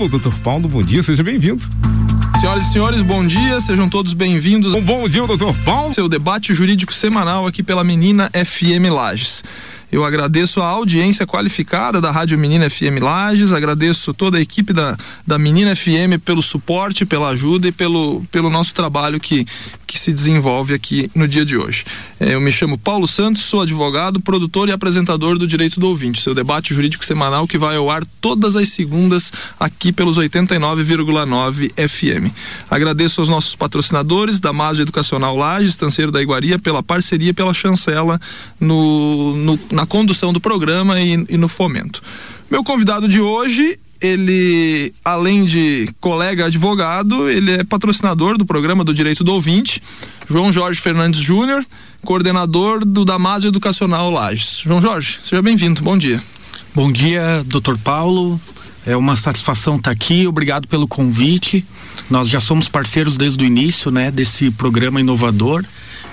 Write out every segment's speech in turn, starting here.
Doutor Paulo, bom dia, seja bem-vindo. Senhoras e senhores, bom dia, sejam todos bem-vindos. Um bom dia, doutor Paulo. Seu debate jurídico semanal aqui pela Menina FM Lages. Eu agradeço a audiência qualificada da Rádio Menina FM Lages, agradeço toda a equipe da, da Menina FM pelo suporte, pela ajuda e pelo, pelo nosso trabalho que, que se desenvolve aqui no dia de hoje. É, eu me chamo Paulo Santos, sou advogado, produtor e apresentador do Direito do Ouvinte, seu debate jurídico semanal que vai ao ar todas as segundas aqui pelos 89,9 FM. Agradeço aos nossos patrocinadores, da Maso Educacional Lages, Estanceiro da Iguaria, pela parceria, pela chancela no, no na condução do programa e, e no fomento. Meu convidado de hoje ele, além de colega advogado, ele é patrocinador do programa do Direito do Ouvinte, João Jorge Fernandes Júnior, coordenador do Damásio Educacional Lages. João Jorge, seja bem-vindo, bom dia. Bom dia, doutor Paulo. É uma satisfação estar aqui, obrigado pelo convite. Nós já somos parceiros desde o início, né, desse programa inovador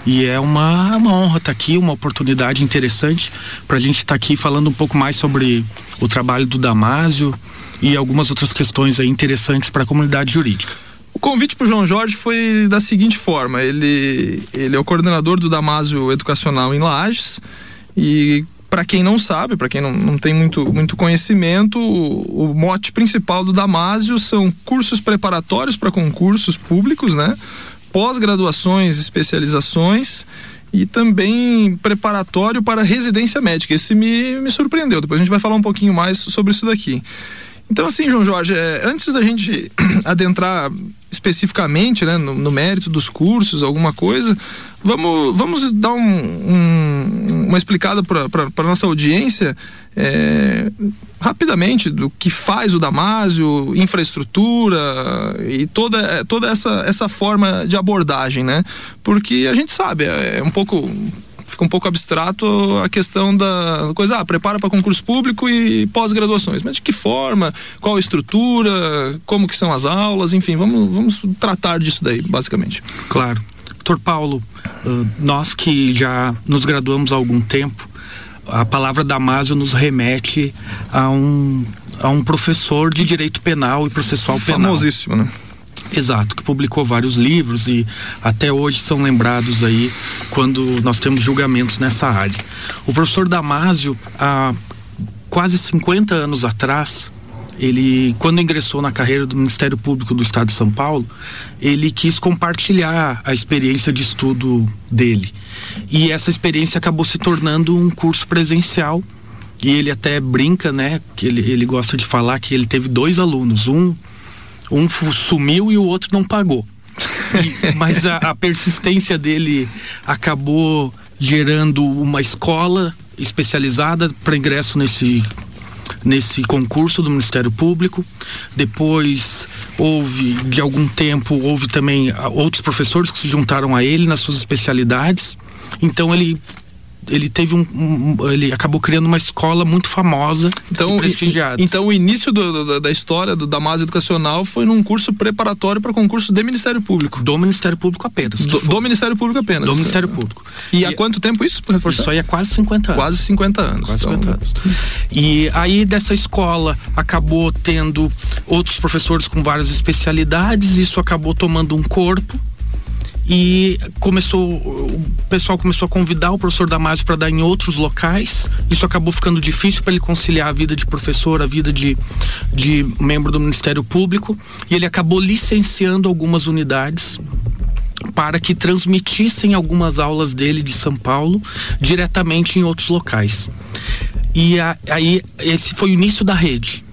e é uma, uma honra estar tá aqui, uma oportunidade interessante para a gente estar tá aqui falando um pouco mais sobre o trabalho do Damásio e algumas outras questões interessantes para a comunidade jurídica. O convite para o João Jorge foi da seguinte forma: ele, ele é o coordenador do Damásio Educacional em Lages e para quem não sabe, para quem não, não tem muito, muito conhecimento, o, o mote principal do Damásio são cursos preparatórios para concursos públicos, né? pós-graduações, especializações e também preparatório para residência médica. Esse me, me surpreendeu. Depois a gente vai falar um pouquinho mais sobre isso daqui. Então, assim, João Jorge, é, antes da gente adentrar especificamente né, no, no, mérito dos cursos, alguma coisa, vamos, vamos dar um, um, uma explicada para nossa audiência é, rapidamente do que faz o Damásio, infraestrutura e toda, toda essa, essa forma de abordagem, né? Porque a gente sabe, é, é um pouco fica um pouco abstrato a questão da coisa, ah, prepara para concurso público e pós-graduações. Mas de que forma? Qual a estrutura? Como que são as aulas? Enfim, vamos, vamos tratar disso daí, basicamente. Claro. Doutor Paulo, nós que já nos graduamos há algum tempo, a palavra Damásio nos remete a um, a um professor de direito penal e processual penal. Famosíssimo, né? Exato, que publicou vários livros e até hoje são lembrados aí quando nós temos julgamentos nessa área. O professor Damásio, há quase 50 anos atrás, ele quando ingressou na carreira do Ministério Público do Estado de São Paulo, ele quis compartilhar a experiência de estudo dele. E essa experiência acabou se tornando um curso presencial. E ele até brinca, né, que ele, ele gosta de falar que ele teve dois alunos, um um sumiu e o outro não pagou. E, mas a, a persistência dele acabou gerando uma escola especializada para ingresso nesse nesse concurso do Ministério Público. Depois houve, de algum tempo, houve também ah, outros professores que se juntaram a ele nas suas especialidades. Então ele ele teve um, um, ele acabou criando uma escola muito famosa então, e prestigiada. Então o início do, do, da história do, da Masa Educacional foi num curso preparatório para concurso do Ministério Público. Do Ministério Público apenas. Do, do, Ministério Público apenas. Do Ministério Público. E, e há quanto tempo isso? Isso aí há quase 50 anos. Quase 50 anos. Quase então... 50 anos. E aí dessa escola acabou tendo outros professores com várias especialidades, isso acabou tomando um corpo e começou o pessoal começou a convidar o professor Damásio para dar em outros locais. Isso acabou ficando difícil para ele conciliar a vida de professor, a vida de, de membro do Ministério Público, e ele acabou licenciando algumas unidades para que transmitissem algumas aulas dele de São Paulo diretamente em outros locais. E a, aí esse foi o início da rede.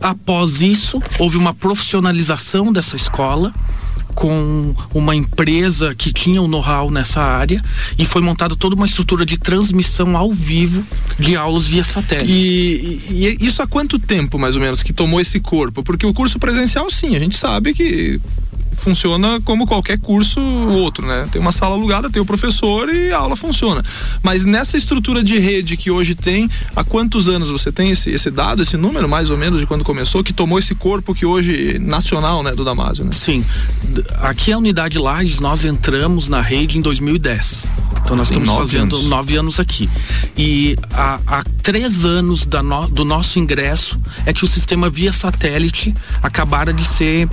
Após isso, houve uma profissionalização dessa escola com uma empresa que tinha o um know-how nessa área e foi montada toda uma estrutura de transmissão ao vivo de aulas via satélite. E, e, e, isso há quanto tempo, mais ou menos, que tomou esse corpo? Porque o curso presencial, sim, a gente sabe que funciona como qualquer curso outro, né? Tem uma sala alugada, tem o professor e a aula funciona. Mas nessa estrutura de rede que hoje tem, há quantos anos você tem esse, esse dado, esse número mais ou menos de quando começou, que tomou esse corpo que hoje nacional, né, do Damásio, né? Sim. Aqui a unidade Lages nós entramos na rede em 2010. Então nós Tem estamos nove fazendo anos. nove anos aqui. E há, há três anos no- do nosso ingresso é que o sistema via satélite acabara de ser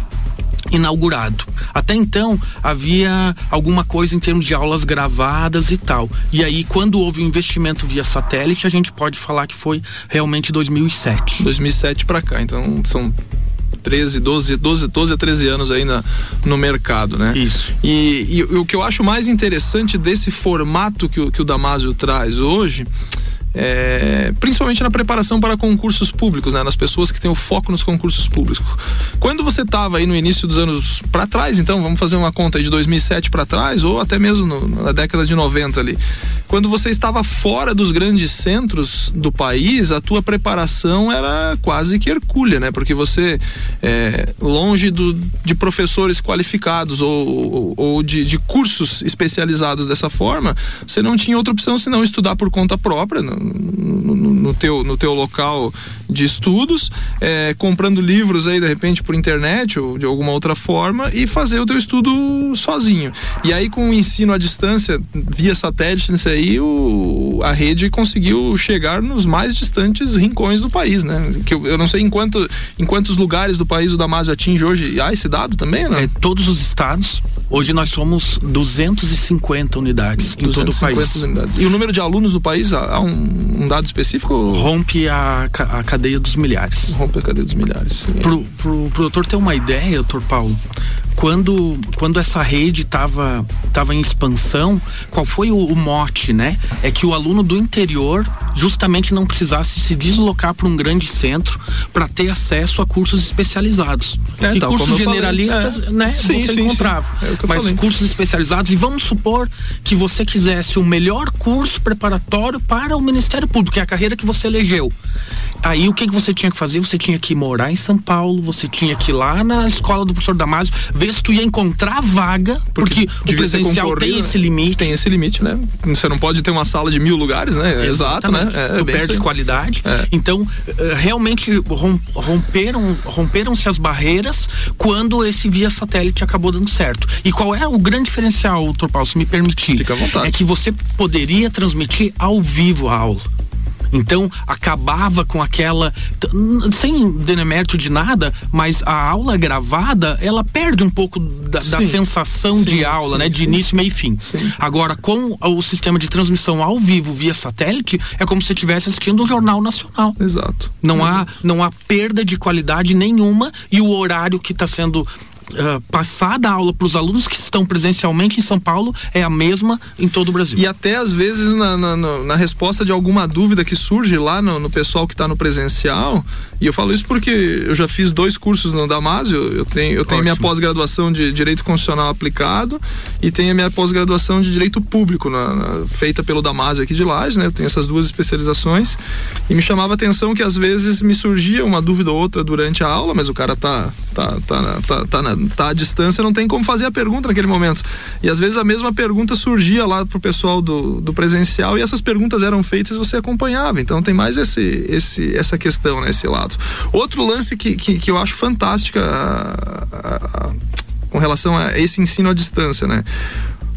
inaugurado. Até então havia alguma coisa em termos de aulas gravadas e tal. E aí quando houve o investimento via satélite, a gente pode falar que foi realmente 2007. 2007 para cá, então são 13, 12, 12, 12 a 13 anos aí na, no mercado, né? Isso. E, e o que eu acho mais interessante desse formato que o, que o Damásio traz hoje é, principalmente na preparação para concursos públicos, né? Nas pessoas que têm o foco nos concursos públicos. Quando você estava aí no início dos anos para trás, então vamos fazer uma conta de 2007 para trás ou até mesmo no- na década de 90 ali. Quando você estava fora dos grandes centros do país, a tua preparação era quase que hercúlea, né? Porque você é, longe do, de professores qualificados ou, ou, ou de, de cursos especializados dessa forma, você não tinha outra opção senão estudar por conta própria no, no, no- teu, no teu local de estudos, é, comprando livros aí de repente por internet ou de alguma outra forma e fazer o teu estudo sozinho. E aí com o ensino à distância via satélite, isso aí o, a rede conseguiu chegar nos mais distantes rincões do país, né? Que eu, eu não sei em, quanto, em quantos lugares do país o Damásio atinge hoje. Ah, esse dado também, né? É, todos os estados, hoje nós somos 250 unidades em todo o 250 país. unidades. E o número de alunos do país, há há um, um dado específico? Rompe a, a cadeia dos milhares. Rompe a cadeia dos milhares. Pro, pro, pro doutor ter uma ideia, doutor Paulo, quando, quando essa rede estava tava em expansão, qual foi o, o mote, né? É que o aluno do interior justamente não precisasse se deslocar para um grande centro para ter acesso a cursos especializados. É, que tal cursos falei. generalistas, É. né? Sim, você sim, sim. encontrava. É que eu Mas falei. cursos especializados, e vamos supor que você quisesse o melhor curso preparatório para o Ministério Público, que é a carreira que você elegeu. Aí o que, que você tinha que fazer? Você tinha que morar em São Paulo, você tinha que ir lá na escola do professor Damásio, ver se tu ia encontrar vaga, porque, o devia ser presencial tem esse limite. Tem esse limite, né? Você não pode ter uma sala de mil lugares, né? Exato, né? Exatamente. É, tu bem perde qualidade. É. Então, eh, realmente rom- romperam romperam-se as barreiras quando esse via satélite acabou dando certo. E qual é o grande diferencial, doutor Paulo, se me permitir? Fica à vontade. É que você poderia transmitir ao vivo a aula. Então, acabava com aquela. Sem demérito de nada, mas a aula gravada, ela perde um pouco da, da sensação Sim, de aula, sim, né? De sim. início, meio e fim. Agora, com o sistema de transmissão ao vivo via satélite, é como se você estivesse assistindo um jornal nacional. Exato. Não há, não há perda de qualidade nenhuma e o horário que está sendo ah, passada a aula para os alunos que estão presencialmente em São Paulo é a mesma em todo o Brasil. E até às vezes na, na, na- resposta de alguma dúvida que surge lá no, no pessoal que está no presencial, e eu falo isso porque eu já fiz dois cursos no Damásio, eu tenho, eu tenho minha pós-graduação de Direito Constitucional Aplicado e tenho a minha pós-graduação de Direito Público, na- na- feita pelo Damásio aqui de Lages, né? Eu tenho essas duas especializações e me chamava a atenção que às vezes me surgia uma dúvida ou outra durante a aula, mas o cara tá, tá, tá, tá, tá, na- tá à distância, não tem como fazer a pergunta naquele momento. E às vezes a mesma pergunta surgia lá pro pessoal do, do presencial e essas perguntas eram feitas e você acompanhava. Então tem mais esse, esse, essa questão, né, esse lado. Outro lance que, que, que eu acho fantástica a- a- a- com relação a esse ensino à distância, né?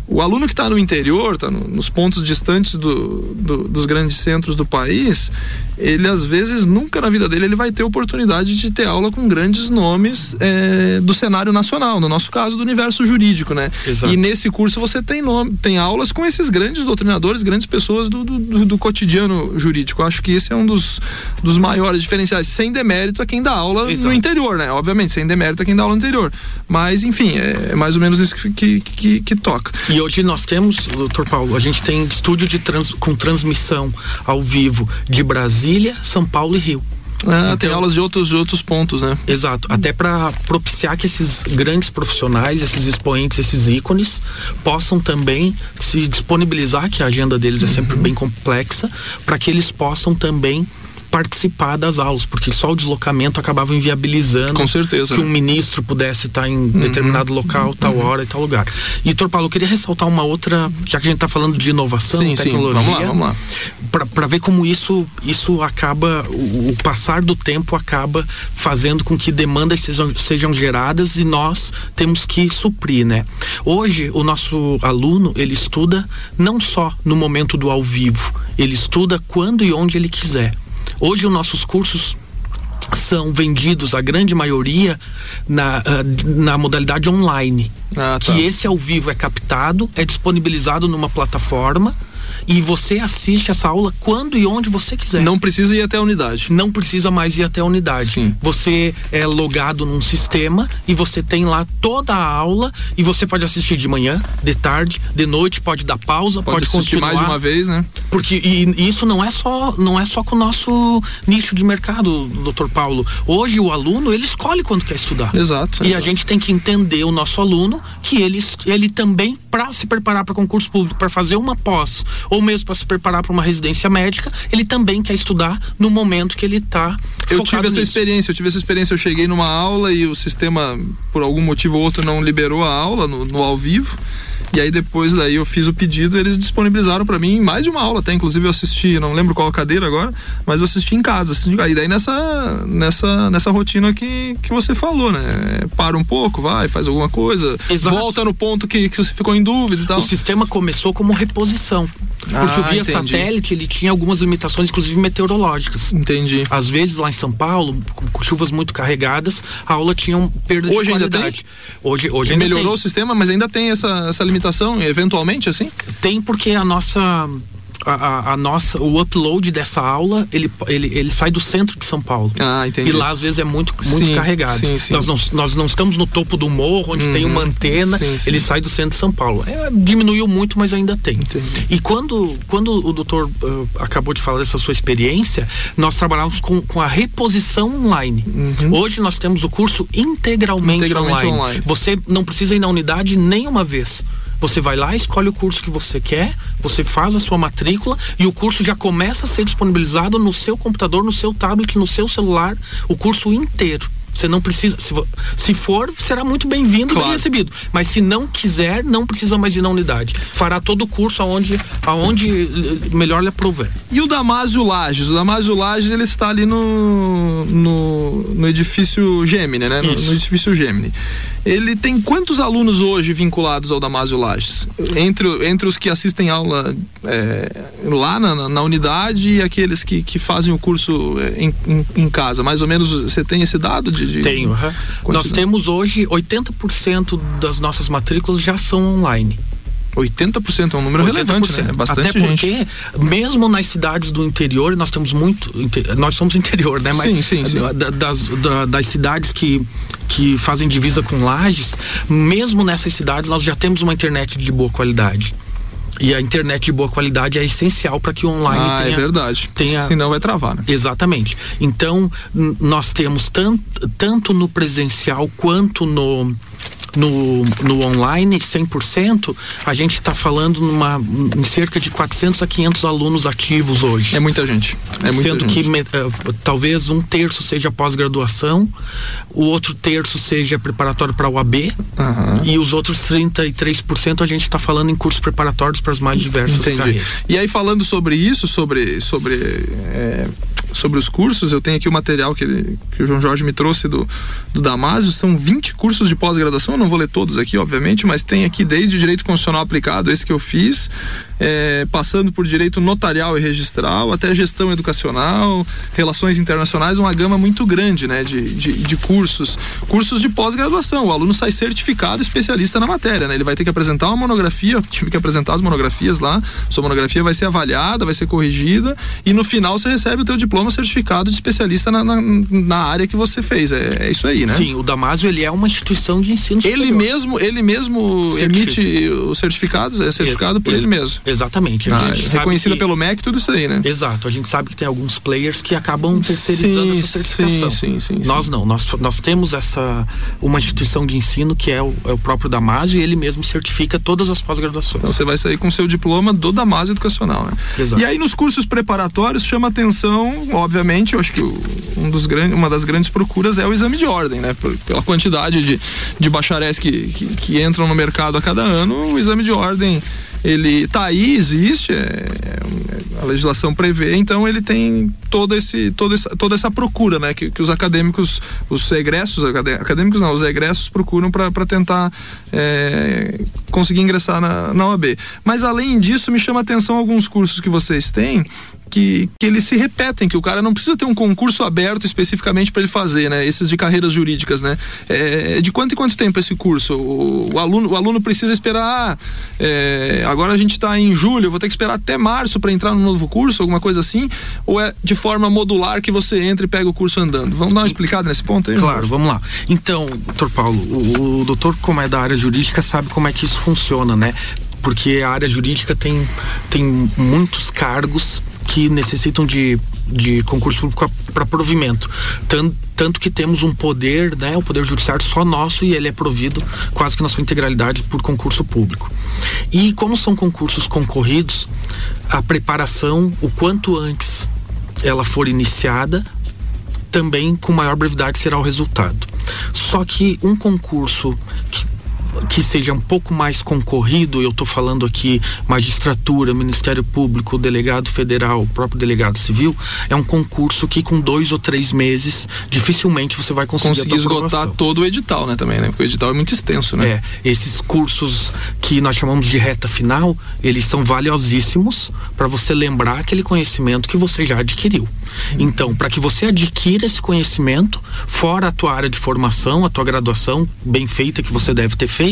O aluno que está no interior, está nos pontos distantes do, do- dos grandes centros do país, ele às vezes nunca na vida dele ele vai ter oportunidade de ter aula com grandes nomes eh, do cenário nacional, no nosso caso do universo jurídico, né? Exato. E nesse curso você tem nome, tem aulas com esses grandes doutrinadores, grandes pessoas do, do, do- do cotidiano jurídico. Eu acho que esse é um dos, dos maiores diferenciais, sem demérito a quem dá aula Exato. no interior, né? Obviamente, sem demérito a quem dá aula no interior. Mas, enfim, é, é mais ou menos isso que, que, que, que toca. E hoje nós temos, doutor Paulo, a gente tem estúdio de trans, com transmissão ao vivo de Brasília, São Paulo e Rio. Ah, tem Então- aulas de outros, de outros pontos, né? Exato, até para propiciar que esses grandes profissionais, esses expoentes, esses ícones possam também se disponibilizar, que a agenda deles é sempre bem complexa, para que eles possam também participar das aulas, porque só o deslocamento acabava inviabilizando Com certeza, que né? um ministro pudesse estar em determinado local, tal hora e tal lugar. E, Paulo, eu queria ressaltar uma outra, já que a gente está falando de inovação, Sim, sim. tecnologia, Vamos lá, vamos lá. para ver como isso isso acaba o, o passar do tempo acaba fazendo com que demandas sejam, sejam geradas e nós temos que suprir, né? Hoje o nosso aluno ele estuda não só no momento do ao vivo, ele estuda quando e onde ele quiser. Hoje os nossos cursos são vendidos, a grande maioria, na, ah, na modalidade online. Ah, tá. Que esse ao vivo é captado, é disponibilizado numa plataforma e você assiste essa aula quando e onde você quiser. Não precisa ir até a unidade. Não precisa mais ir até a unidade. Sim. Você é logado num sistema e você tem lá toda a aula e você pode assistir de manhã, de tarde, de noite, pode dar pausa, Pode, pode, assistir continuar. mais de uma vez, né? Porque e, e isso não é só não é só com o nosso nicho de mercado, doutor Paulo. Hoje o aluno ele escolhe quando quer estudar. Exato. E a exato. gente tem que entender o nosso aluno que ele, ele também, para se preparar para concurso público, para fazer uma pós, ou mesmo para se preparar para uma residência médica, ele também quer estudar no momento que ele está Eu tive essa experiência, eu tive essa experiência, eu cheguei numa aula e o sistema, por algum motivo ou outro, não liberou a aula no, no ao vivo. E aí depois daí eu fiz o pedido, eles disponibilizaram para mim mais de uma aula, até inclusive eu assisti, não lembro qual cadeira agora, mas eu assisti em casa. Assisti, e daí nessa nessa nessa rotina que, que você falou, né? Para um pouco, vai, faz alguma coisa, Exato. volta no ponto que, que você ficou em dúvida e tal. O sistema começou como reposição. Porque Ah, o via entendi. satélite ele tinha algumas limitações, inclusive meteorológicas. Entendi. Às vezes lá em São Paulo, com chuvas muito carregadas, a aula tinha um perda Hoje de ainda qualidade. Hoje, hoje ainda Melhorou tem. o sistema, mas ainda tem essa, essa limitação, eventualmente, assim? Tem porque a nossa a, a- nossa o upload dessa aula ele, ele, ele sai do centro de São Paulo. Ah, entendi. E lá às vezes é muito, muito Sim, carregado. sim, sim. Nós, não, nós não estamos no topo do morro, onde tem uma antena, Sim, sim. ele sai do centro de São Paulo. É, diminuiu muito, mas ainda tem. Entendi. E quando, quando o doutor ah, acabou de falar dessa sua experiência, nós trabalhávamos com, com a reposição online. Hoje nós temos o curso integralmente, Uhum. Integralmente online. online. Você não precisa ir na unidade nem uma vez. Você vai lá, escolhe o curso que você quer, você faz a sua matrícula e o curso já começa a ser disponibilizado no seu computador, no seu tablet, no seu celular, o curso inteiro. Você não precisa, se, se for, será muito bem-vindo, Claro. bem recebido. Mas se não quiser, não precisa mais ir na unidade. Fará todo o curso aonde, aonde eh, melhor lhe aprouver. E o Damásio Lages? O Damásio Lages ele está ali no, no, no edifício Gemini, né? No, no edifício Gemini. Ele tem quantos alunos hoje vinculados ao Damásio Lages? Entre, entre os que assistem aula é, lá na, na- unidade e aqueles que, que fazem o curso é, em, em, em casa. Mais ou menos você tem esse dado de. De Tenho. aham. Nós temos hoje 80% das nossas matrículas já são online. 80% é um número relevante, né? É bastante Até gente. porque, mesmo nas cidades do interior, nós temos muito. Nós somos interior, né? Mas Sim, sim, sim. da- Das, da- das cidades que, que fazem divisa com lajes, mesmo nessas cidades, nós já temos uma internet de boa qualidade. E a internet de boa qualidade é essencial para que o online Ah, tenha. é verdade. tenha- Senão vai travar, né? Exatamente. Então, nós temos tanto, tanto no presencial quanto no, no, no online, 100%, a gente está falando numa, em cerca de 400 a 500 alunos ativos hoje. É muita gente. É muita Sendo gente. que me- eh, talvez um terço seja pós-graduação, o outro terço seja preparatório para o AB Aham. e os outros 33% a gente está falando em cursos preparatórios para as mais diversas Entendi. carreiras. E aí falando sobre isso, sobre sobre é, sobre os cursos, eu tenho aqui o material que, ele- que o João Jorge me trouxe do, do Damásio, são 20 cursos de pós-graduação, eu não vou ler todos aqui, obviamente, mas tem aqui desde direito constitucional aplicado, esse que eu fiz, é, passando por direito notarial e registral, até gestão educacional, relações internacionais, uma gama muito grande, né, de, de, de cursos, cursos de pós-graduação, o aluno sai certificado especialista na matéria, né, ele vai ter que apresentar uma monografia, eu tive que apresentar as monografias lá, sua monografia vai ser avaliada, vai ser corrigida e no final você recebe o teu diploma certificado de especialista na, na, na área que você fez, é, é isso aí, né? Sim, o Damásio ele é uma instituição de ensino Ele superior. mesmo, ele mesmo Certifica. emite os certificados, é certificado por ele mesmo. Exatamente. Ah, reconhecido que- pelo MEC, tudo isso aí, né? Exato, a gente sabe que tem alguns players que acabam terceirizando Sim, essa certificação. sim, sim, sim, nós sim. não, nós, nós temos essa uma instituição de ensino que é o, é o próprio Damásio e ele mesmo certifica todas as pós-graduações. Então você vai sair com seu diploma do Damásio Educacional, né? Exato. E aí nos cursos preparatórios chama atenção obviamente, eu acho que um dos grandes, uma das grandes procuras é o exame de ordem, né? Pela quantidade de, de bacharéis que, que, que entram no mercado a cada ano, o exame de ordem ele tá aí, existe, é, é, a legislação prevê, então ele tem todo esse, todo toda essa procura, né? Que, que os acadêmicos, os egressos, acadêmicos não, os egressos procuram para tentar é, conseguir ingressar na, na OAB. Mas além disso, me chama a atenção alguns cursos que vocês têm que, que eles se repetem, que o cara não precisa ter um concurso aberto especificamente para ele fazer, né? Esses de carreiras jurídicas, né? É, de quanto em quanto tempo esse curso? O, o aluno, o aluno precisa esperar. É, agora a gente está em julho, vou ter que esperar até março para entrar no novo curso, alguma coisa assim? Ou é de forma modular que você entra e pega o curso andando? Vamos dar uma explicada nesse ponto aí? Claro, vamos lá. Então, doutor Paulo, o, o doutor, como é da área jurídica, sabe como é que isso funciona, né? Porque a área jurídica tem, tem muitos cargos que necessitam de, de concurso público para provimento. Tanto, tanto que temos um poder, né, o poder judiciário só nosso e ele é provido quase que na sua integralidade por concurso público. E como são concursos concorridos, a preparação, o quanto antes ela for iniciada, também com maior brevidade será o resultado. Só que um concurso que que seja um pouco mais concorrido, eu estou falando aqui magistratura, Ministério Público, delegado federal, próprio delegado civil, é um concurso que com dois ou três meses dificilmente você vai conseguir, conseguir esgotar todo o edital, né, também, né? Porque o edital é muito extenso, né? É, esses cursos que nós chamamos de reta final, eles são valiosíssimos para você lembrar aquele conhecimento que você já adquiriu. Então, para que você adquira esse conhecimento, fora a tua área de formação, a tua graduação bem feita que você deve ter feito,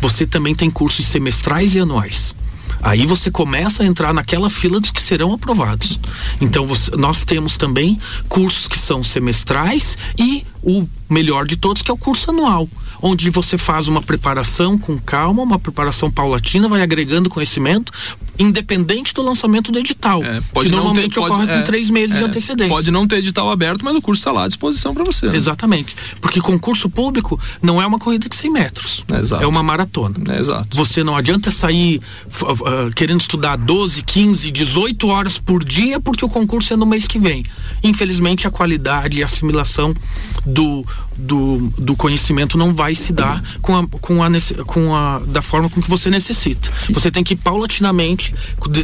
você também tem cursos semestrais e anuais. Aí você começa a entrar naquela fila dos que serão aprovados. Então você, nós temos também cursos que são semestrais e o melhor de todos que é o curso anual onde você faz uma preparação com calma, uma preparação paulatina, vai agregando conhecimento, independente do lançamento do edital. É, pode que normalmente ter, pode, ocorre é, com três meses é, de antecedência. Pode não ter edital aberto, mas o curso está lá à disposição para você. Né? Exatamente. Porque concurso público não é uma corrida de 100 metros. É, é uma maratona. É, exato. Você não adianta sair uh, querendo estudar 12, 15, 18 horas por dia, porque o concurso é no mês que vem. Infelizmente, a qualidade e a assimilação do, do, do conhecimento não vai se dar com a, com a, com a da forma com que você necessita. Você tem que paulatinamente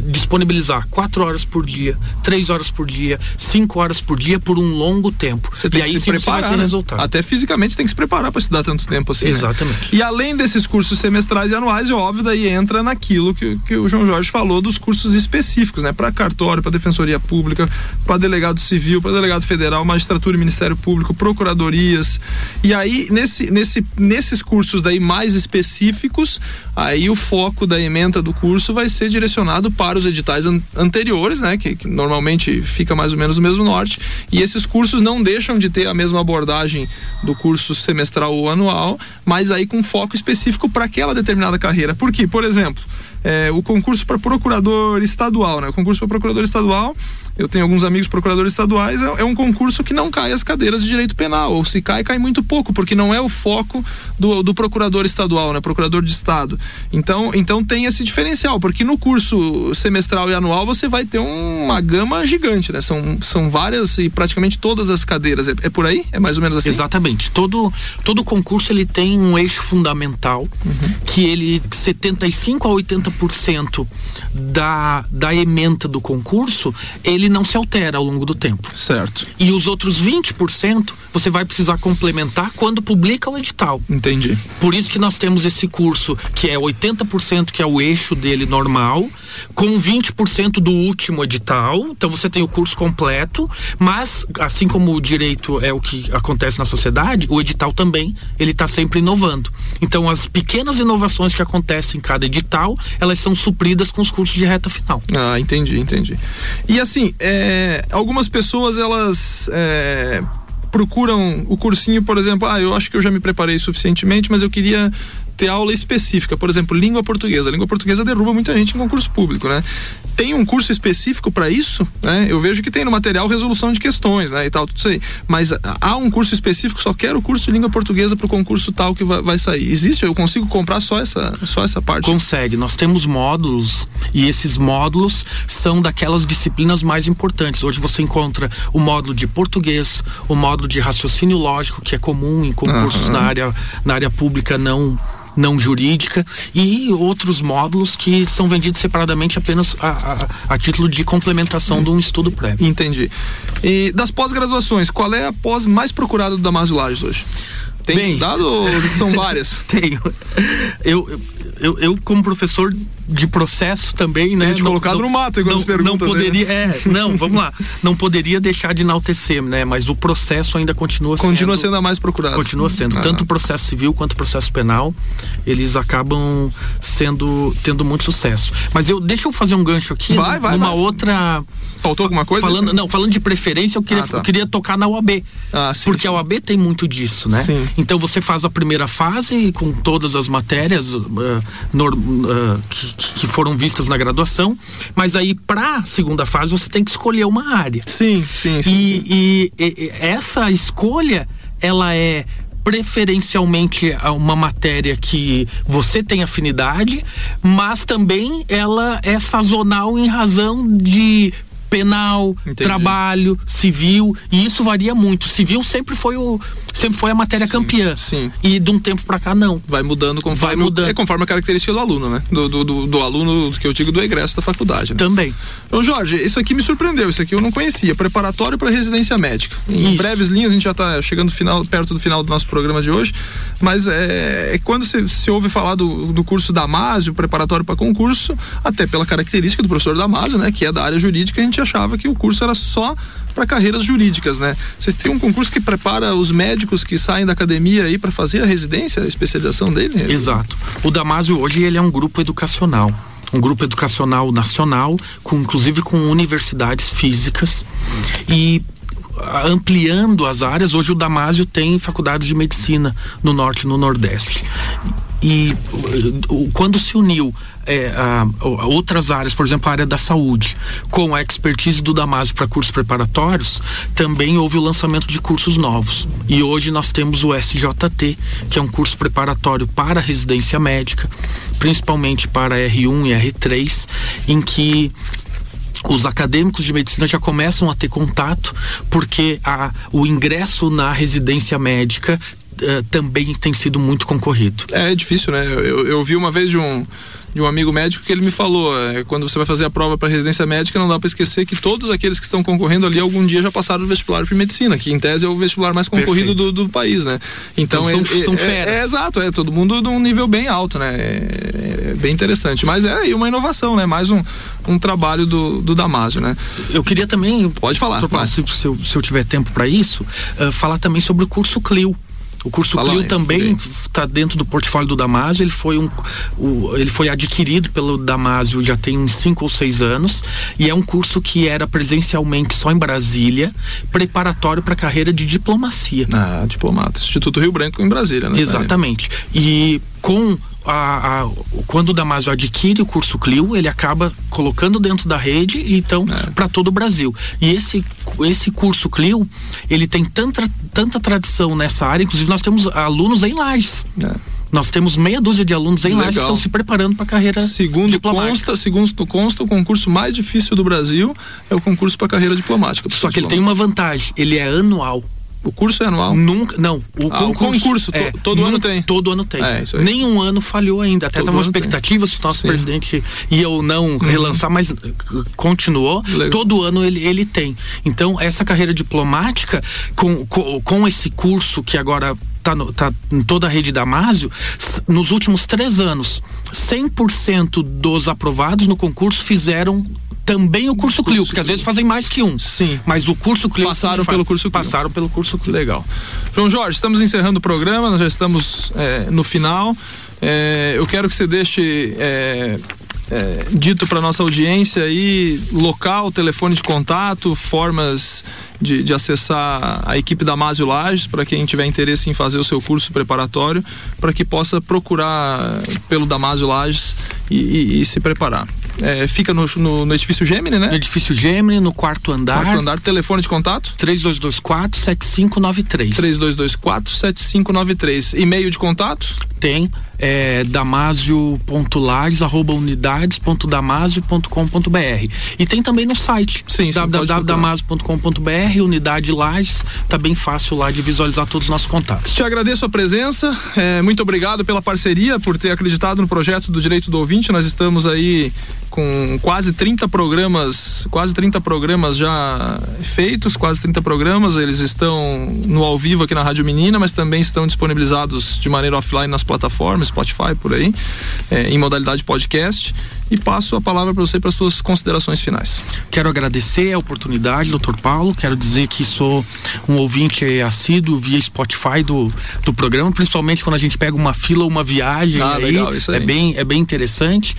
disponibilizar quatro horas por dia, três horas por dia, cinco horas por dia por um longo tempo. Você tem e que aí se preparar, vai ter né? resultado. Até fisicamente você tem que se preparar para estudar tanto tempo assim. Né? Exatamente. Né? E além desses cursos semestrais e anuais, é óbvio, daí entra naquilo que, que o João Jorge falou dos cursos específicos, né? Para cartório, para defensoria pública, para delegado civil, para delegado federal, magistratura e Ministério Público, procuradorias, e aí, nesse, nesse, nesses cursos daí mais específicos, aí o foco da emenda do curso vai ser direcionado para os editais an anteriores, né? Que, que, normalmente fica mais ou menos no mesmo norte. E esses cursos não deixam de ter a mesma abordagem do curso semestral ou anual, mas aí com foco específico para aquela determinada carreira. Por quê? Por exemplo, é, o concurso para procurador estadual, né? O concurso para procurador estadual, eu tenho alguns amigos procuradores estaduais, é, é, um concurso que não cai as cadeiras de direito penal, ou se cai, cai muito pouco, porque não é o foco do, do procurador estadual, né? Procurador de estado. Então, então tem esse diferencial, porque no curso semestral e anual você vai ter uma gama gigante, né? São, são várias e praticamente todas as cadeiras. É, é por aí? É mais ou menos assim? Exatamente. Todo, todo concurso ele tem um eixo fundamental uhum. que ele 75 a 80 cento da, da ementa do concurso, ele não se altera ao longo do tempo. Certo. E os outros 20% você vai precisar complementar quando publica o edital. Entendi. Por isso que nós temos esse curso que é 80% que é o eixo dele normal, com 20% do último edital. Então você tem o curso completo, mas assim como o direito é o que acontece na sociedade, o edital também, ele está sempre inovando. Então as pequenas inovações que acontecem em cada edital, elas são supridas com os cursos de reta final. Ah, entendi, entendi. E assim, é, algumas pessoas elas é, procuram o cursinho, por exemplo, ah, eu acho que eu já me preparei suficientemente, mas eu queria ter aula específica, por exemplo, língua portuguesa. A língua portuguesa derruba muita gente em concurso público, né? Tem um curso específico para isso, né? Eu vejo que tem no material resolução de questões, né? E tal, tudo isso aí. Mas há um curso específico, só quero o curso de língua portuguesa para o concurso tal que vai, vai, sair. Existe? Eu consigo comprar só essa, só essa parte? Consegue. Nós temos módulos e esses módulos são daquelas disciplinas mais importantes. Hoje você encontra o módulo de português, o módulo de raciocínio lógico, que é comum em concursos uhum. na, área, na área pública não não jurídica e outros módulos que são vendidos separadamente apenas a, a, a título de complementação hum. de um estudo prévio. Entendi. E das pós-graduações, qual é a pós mais procurada do Damásio Lages hoje? Tem Bem, estudado ou são várias? Tenho. Eu, eu, eu, como professor de processo também, né? Tem te não, colocado não, no mato igual não, perguntas. Não poderia, aí, né? é, não, vamos lá. Não poderia deixar de enaltecer, né? Mas o processo ainda continua sendo. Continua sendo a mais procurada. Continua sendo. Ah. Tanto o processo civil quanto o processo penal, eles acabam sendo, tendo muito sucesso. Mas eu, deixa eu fazer um gancho aqui. Vai, vai, numa vai. outra. Faltou alguma coisa? Falando, não, falando de preferência, eu queria, ah, tá. eu queria tocar na UAB. Ah, sim, porque sim. a UAB tem muito disso, né? Sim. Então você faz a primeira fase com todas as matérias uh, uh, que, que foram vistas na graduação, mas aí para segunda fase você tem que escolher uma área. Sim, sim, sim. E, e, e essa escolha ela é preferencialmente uma matéria que você tem afinidade, mas também ela é sazonal em razão de penal, Entendi. trabalho, civil, e isso varia muito. Civil sempre foi o sempre foi a matéria sim, campeã. Sim. E de um tempo para cá não. Vai mudando conforme vai mudando. é conforme a característica do aluno, né? Do, do, do, do aluno que eu digo do egresso da faculdade. Né? Também. Então, Jorge, isso aqui me surpreendeu, isso aqui eu não conhecia, preparatório para residência médica. Em isso. breves linhas, a gente já está chegando final, perto do final do nosso programa de hoje, mas é, é quando se, se ouve falar do, do curso Damásio, preparatório para concurso, até pela característica do professor Damásio, né, que é da área jurídica, a gente achava que o curso era só para carreiras jurídicas, né? Vocês têm um concurso que prepara os médicos que saem da academia aí para fazer a residência, a especialização dele? Exato. O Damásio hoje ele é um grupo educacional um grupo educacional nacional, com, inclusive com universidades físicas e ampliando as áreas, hoje o Damásio tem faculdades de medicina no norte e no nordeste. E quando se uniu é, a, a outras áreas, por exemplo, a área da saúde, com a expertise do Damásio para cursos preparatórios, também houve o lançamento de cursos novos. E hoje nós temos o SJT, que é um curso preparatório para residência médica, principalmente para R1 e R3, em que os acadêmicos de medicina já começam a ter contato, porque a, o ingresso na residência médica uh, também tem sido muito concorrido. É, é difícil, né? Eu, eu vi uma vez de um de um amigo médico que ele me falou, é, quando você vai fazer a prova para residência médica, não dá para esquecer que todos aqueles que estão concorrendo ali algum dia já passaram o vestibular para medicina, que em tese é o vestibular mais concorrido do, do, país, né? Então, então são, é, são é, feras. É, é, exato, é todo mundo de um nível bem alto, né? É, é bem interessante, mas é aí uma inovação, né? Mais um, um trabalho do, do Damásio, né? Eu queria também, pode falar, se, se, eu, se eu tiver tempo para isso, uh, falar também sobre o curso Clio o curso Fala Clio aí, também está dentro do portfólio do Damásio. Ele foi, um, o, ele foi adquirido pelo Damásio já tem uns 5 ou 6 anos e é um curso que era presencialmente só em Brasília, preparatório para a carreira de diplomacia. Ah, diplomata. Instituto Rio Branco em Brasília, né? Exatamente. E com a, a, quando o Damásio adquire o curso Clio, ele acaba colocando dentro da rede, então, é. para todo o Brasil. E esse, esse curso Clio, ele tem tanta, tanta tradição nessa área, inclusive nós temos alunos em Lages. É. Nós temos meia dúzia de alunos em Lages que estão se preparando para a carreira segundo diplomática. Consta, segundo consta, o concurso mais difícil do Brasil é o concurso para carreira diplomática. Só que ele tem uma vantagem, ele é anual. O curso é anual? Nunca, não. O ah, concurso, o concurso é, to, todo ano tem. Todo ano tem. É, Nenhum ano falhou ainda. Até estava uma expectativa se o nosso Sim. presidente ia ou não uhum. relançar, mas continuou. Legal. Todo ano ele, ele tem. Então, essa carreira diplomática, com, com, com esse curso que agora está tá em toda a rede Damásio, nos últimos três anos, 100% dos aprovados no concurso fizeram também o curso, Clio, porque às vezes fazem mais que um. Sim. Mas o curso Clio passaram pelo curso Clio. Passaram pelo curso Clio. Legal. João Jorge, estamos encerrando o programa, nós já estamos é, no final. É, eu quero que você deixe é, é, dito para nossa audiência aí local, telefone de contato, formas de, de acessar a equipe da Másio Lages para quem tiver interesse em fazer o seu curso preparatório, para que possa procurar pelo Damásio Lages e, e, e se preparar. É, fica no, no, no, edifício Gemini, né? No edifício Gemini, no quarto andar. Quarto andar, telefone de contato? 3224 7593. 3224 7593. E-mail de contato? Tem é, damasio.lages.unidades.damasio.com.br e tem também no site www.damasio.com.br unidade Lages tá bem fácil lá de visualizar todos os nossos contatos te agradeço a presença é, muito obrigado pela parceria por ter acreditado no projeto do direito do ouvinte nós estamos aí com quase 30 programas, quase 30 programas já feitos, quase 30 programas, eles estão no ao vivo aqui na Rádio Menina, mas também estão disponibilizados de maneira offline nas plataformas, Spotify, por aí, é, em modalidade podcast e passo a palavra para você para as suas considerações finais. Quero agradecer a oportunidade, doutor Paulo. Quero dizer que sou um ouvinte assíduo via Spotify do, do programa, principalmente quando a gente pega uma fila ou uma viagem. Ah, aí, legal, isso aí. É bem, é bem interessante.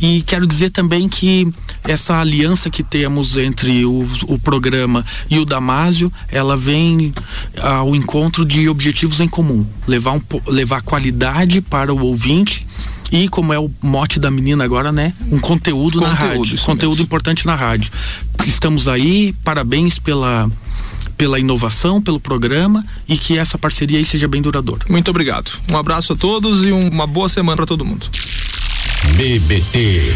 E quero dizer também que essa aliança que temos entre o, o programa e o Damásio, ela vem ao encontro de objetivos em comum. Levar, um, levar qualidade para o ouvinte e como é o mote da menina agora, né? Um conteúdo, conteúdo na rádio, conteúdo mesmo. importante na rádio. Estamos aí, parabéns pela pela inovação, pelo programa e que essa parceria aí seja bem duradoura. Muito obrigado. Um abraço a todos e uma boa semana para todo mundo. BBT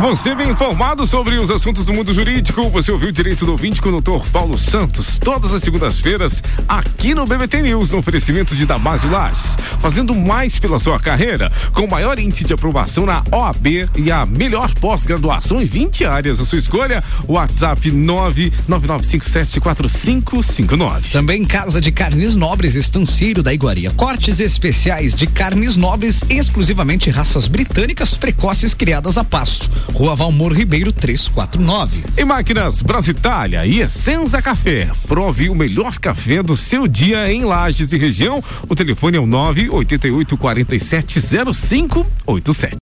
você bem informado sobre os assuntos do mundo jurídico. Você ouviu Direito do Ouvinte com o doutor Paulo Santos, todas as segundas-feiras, aqui no BBT News, no oferecimento de Damásio Lages. Fazendo mais pela sua carreira, com o maior índice de aprovação na OAB e a melhor pós-graduação em 20 áreas. A sua escolha, WhatsApp 999574559. Também Casa de Carnes Nobres, Estanceiro da Iguaria. Cortes especiais de carnes nobres, exclusivamente raças britânicas precoces criadas a pasto Rua Valmor Ribeiro 349. Em máquinas Brasitália e Essenza Café. Prove o melhor café do seu dia em Lages e região. O telefone é o 988 470587.